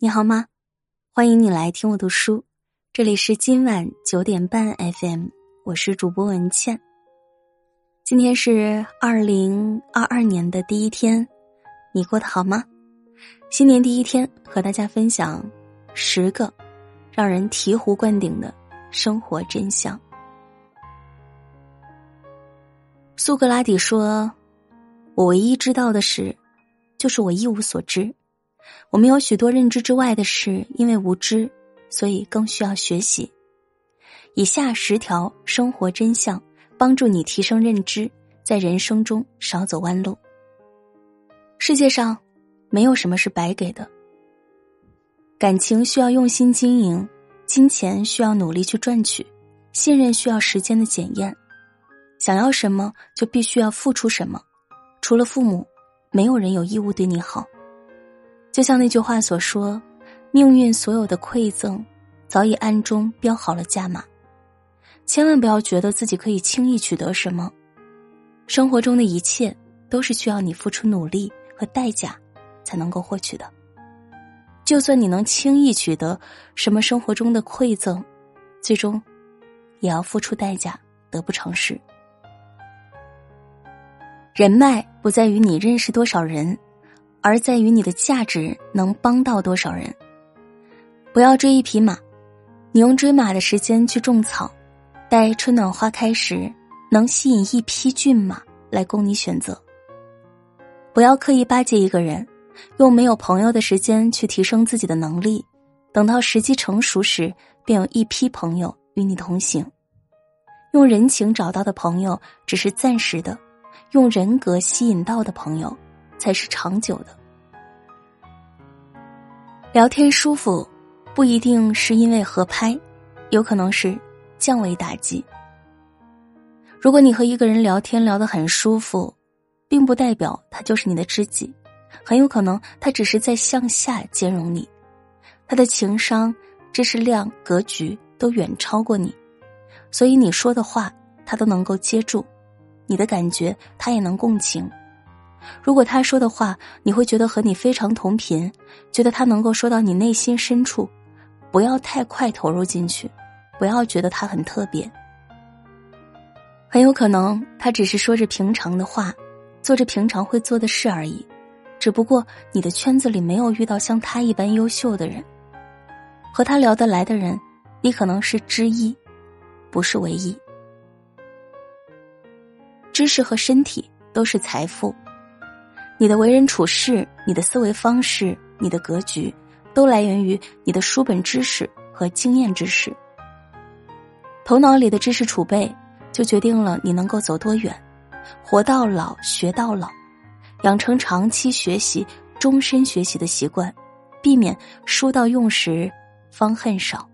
你好吗？欢迎你来听我读书，这里是今晚九点半 FM，我是主播文倩。今天是二零二二年的第一天，你过得好吗？新年第一天，和大家分享十个让人醍醐灌顶的生活真相。苏格拉底说：“我唯一知道的事，就是我一无所知。”我们有许多认知之外的事，因为无知，所以更需要学习。以下十条生活真相，帮助你提升认知，在人生中少走弯路。世界上没有什么是白给的，感情需要用心经营，金钱需要努力去赚取，信任需要时间的检验。想要什么，就必须要付出什么。除了父母，没有人有义务对你好。就像那句话所说：“命运所有的馈赠，早已暗中标好了价码。”千万不要觉得自己可以轻易取得什么。生活中的一切都是需要你付出努力和代价才能够获取的。就算你能轻易取得什么生活中的馈赠，最终也要付出代价，得不偿失。人脉不在于你认识多少人。而在于你的价值能帮到多少人。不要追一匹马，你用追马的时间去种草，待春暖花开时，能吸引一匹骏马来供你选择。不要刻意巴结一个人，用没有朋友的时间去提升自己的能力，等到时机成熟时，便有一批朋友与你同行。用人情找到的朋友只是暂时的，用人格吸引到的朋友。才是长久的。聊天舒服，不一定是因为合拍，有可能是降维打击。如果你和一个人聊天聊得很舒服，并不代表他就是你的知己，很有可能他只是在向下兼容你。他的情商、知识量、格局都远超过你，所以你说的话他都能够接住，你的感觉他也能共情。如果他说的话，你会觉得和你非常同频，觉得他能够说到你内心深处，不要太快投入进去，不要觉得他很特别。很有可能他只是说着平常的话，做着平常会做的事而已，只不过你的圈子里没有遇到像他一般优秀的人，和他聊得来的人，你可能是之一，不是唯一。知识和身体都是财富。你的为人处事、你的思维方式、你的格局，都来源于你的书本知识和经验知识。头脑里的知识储备，就决定了你能够走多远。活到老，学到老，养成长期学习、终身学习的习惯，避免书到用时方恨少。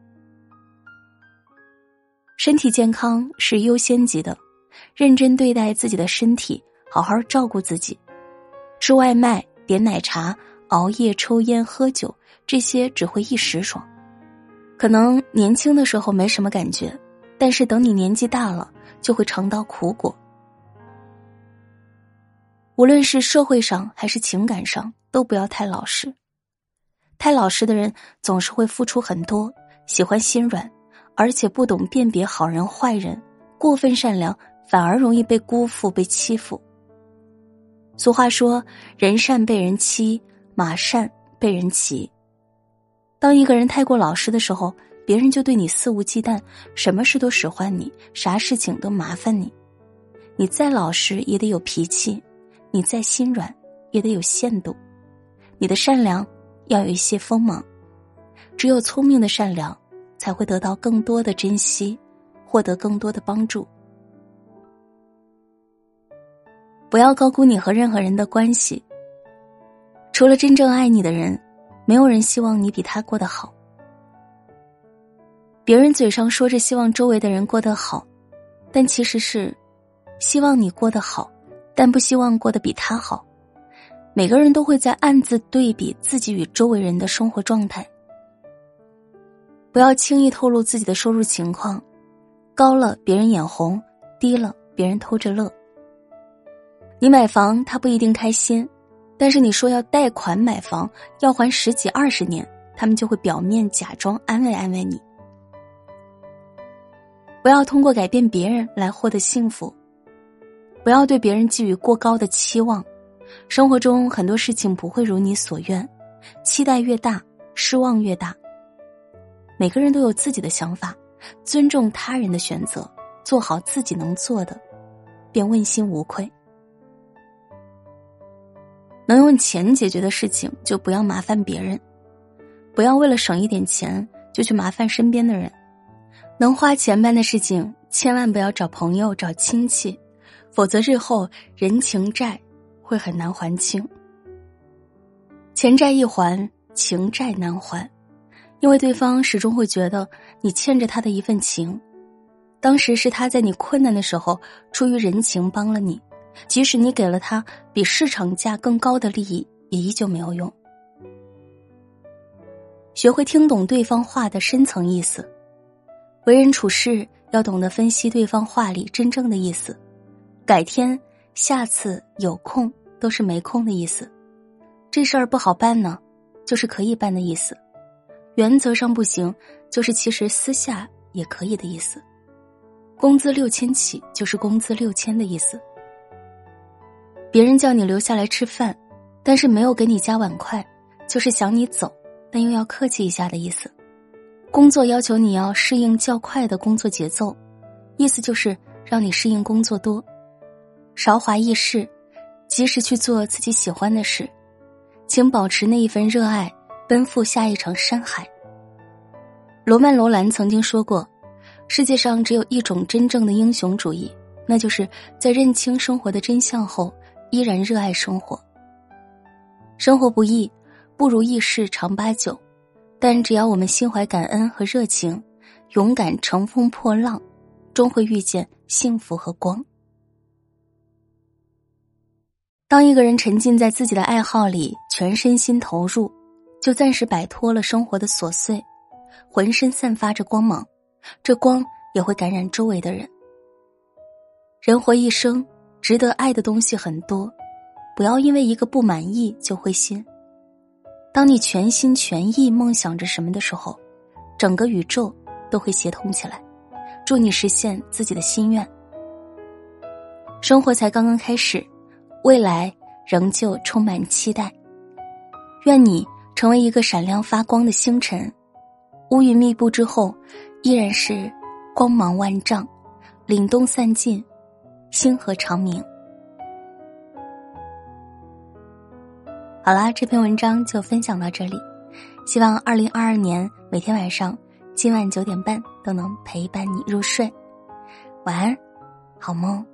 身体健康是优先级的，认真对待自己的身体，好好照顾自己。吃外卖、点奶茶、熬夜、抽烟、喝酒，这些只会一时爽。可能年轻的时候没什么感觉，但是等你年纪大了，就会尝到苦果。无论是社会上还是情感上，都不要太老实。太老实的人总是会付出很多，喜欢心软，而且不懂辨别好人坏人。过分善良反而容易被辜负、被欺负。俗话说：“人善被人欺，马善被人骑。”当一个人太过老实的时候，别人就对你肆无忌惮，什么事都使唤你，啥事情都麻烦你。你再老实也得有脾气，你再心软也得有限度。你的善良要有一些锋芒，只有聪明的善良，才会得到更多的珍惜，获得更多的帮助。不要高估你和任何人的关系。除了真正爱你的人，没有人希望你比他过得好。别人嘴上说着希望周围的人过得好，但其实是希望你过得好，但不希望过得比他好。每个人都会在暗自对比自己与周围人的生活状态。不要轻易透露自己的收入情况，高了别人眼红，低了别人偷着乐。你买房，他不一定开心，但是你说要贷款买房，要还十几二十年，他们就会表面假装安慰安慰你。不要通过改变别人来获得幸福，不要对别人寄予过高的期望。生活中很多事情不会如你所愿，期待越大，失望越大。每个人都有自己的想法，尊重他人的选择，做好自己能做的，便问心无愧。能用钱解决的事情，就不要麻烦别人；不要为了省一点钱就去麻烦身边的人。能花钱办的事情，千万不要找朋友、找亲戚，否则日后人情债会很难还清。钱债易还，情债难还，因为对方始终会觉得你欠着他的一份情。当时是他在你困难的时候出于人情帮了你，即使你给了他比市场价更高的利益，也依旧没有用。学会听懂对方话的深层意思。为人处事要懂得分析对方话里真正的意思，改天、下次、有空都是没空的意思，这事儿不好办呢，就是可以办的意思，原则上不行，就是其实私下也可以的意思，工资六千起就是工资六千的意思，别人叫你留下来吃饭，但是没有给你夹碗筷，就是想你走，但又要客气一下的意思。工作要求你要适应较快的工作节奏，意思就是让你适应工作多，韶华易逝，及时去做自己喜欢的事，请保持那一份热爱，奔赴下一场山海。罗曼·罗兰曾经说过：“世界上只有一种真正的英雄主义，那就是在认清生活的真相后，依然热爱生活。生活不易，不如意事常八九。”但只要我们心怀感恩和热情，勇敢乘风破浪，终会遇见幸福和光。当一个人沉浸在自己的爱好里，全身心投入，就暂时摆脱了生活的琐碎，浑身散发着光芒，这光也会感染周围的人。人活一生，值得爱的东西很多，不要因为一个不满意就灰心。当你全心全意梦想着什么的时候，整个宇宙都会协同起来，助你实现自己的心愿。生活才刚刚开始，未来仍旧充满期待。愿你成为一个闪亮发光的星辰，乌云密布之后，依然是光芒万丈，凛冬散尽，星河长明。好啦，这篇文章就分享到这里。希望二零二二年每天晚上今晚九点半都能陪伴你入睡。晚安，好梦。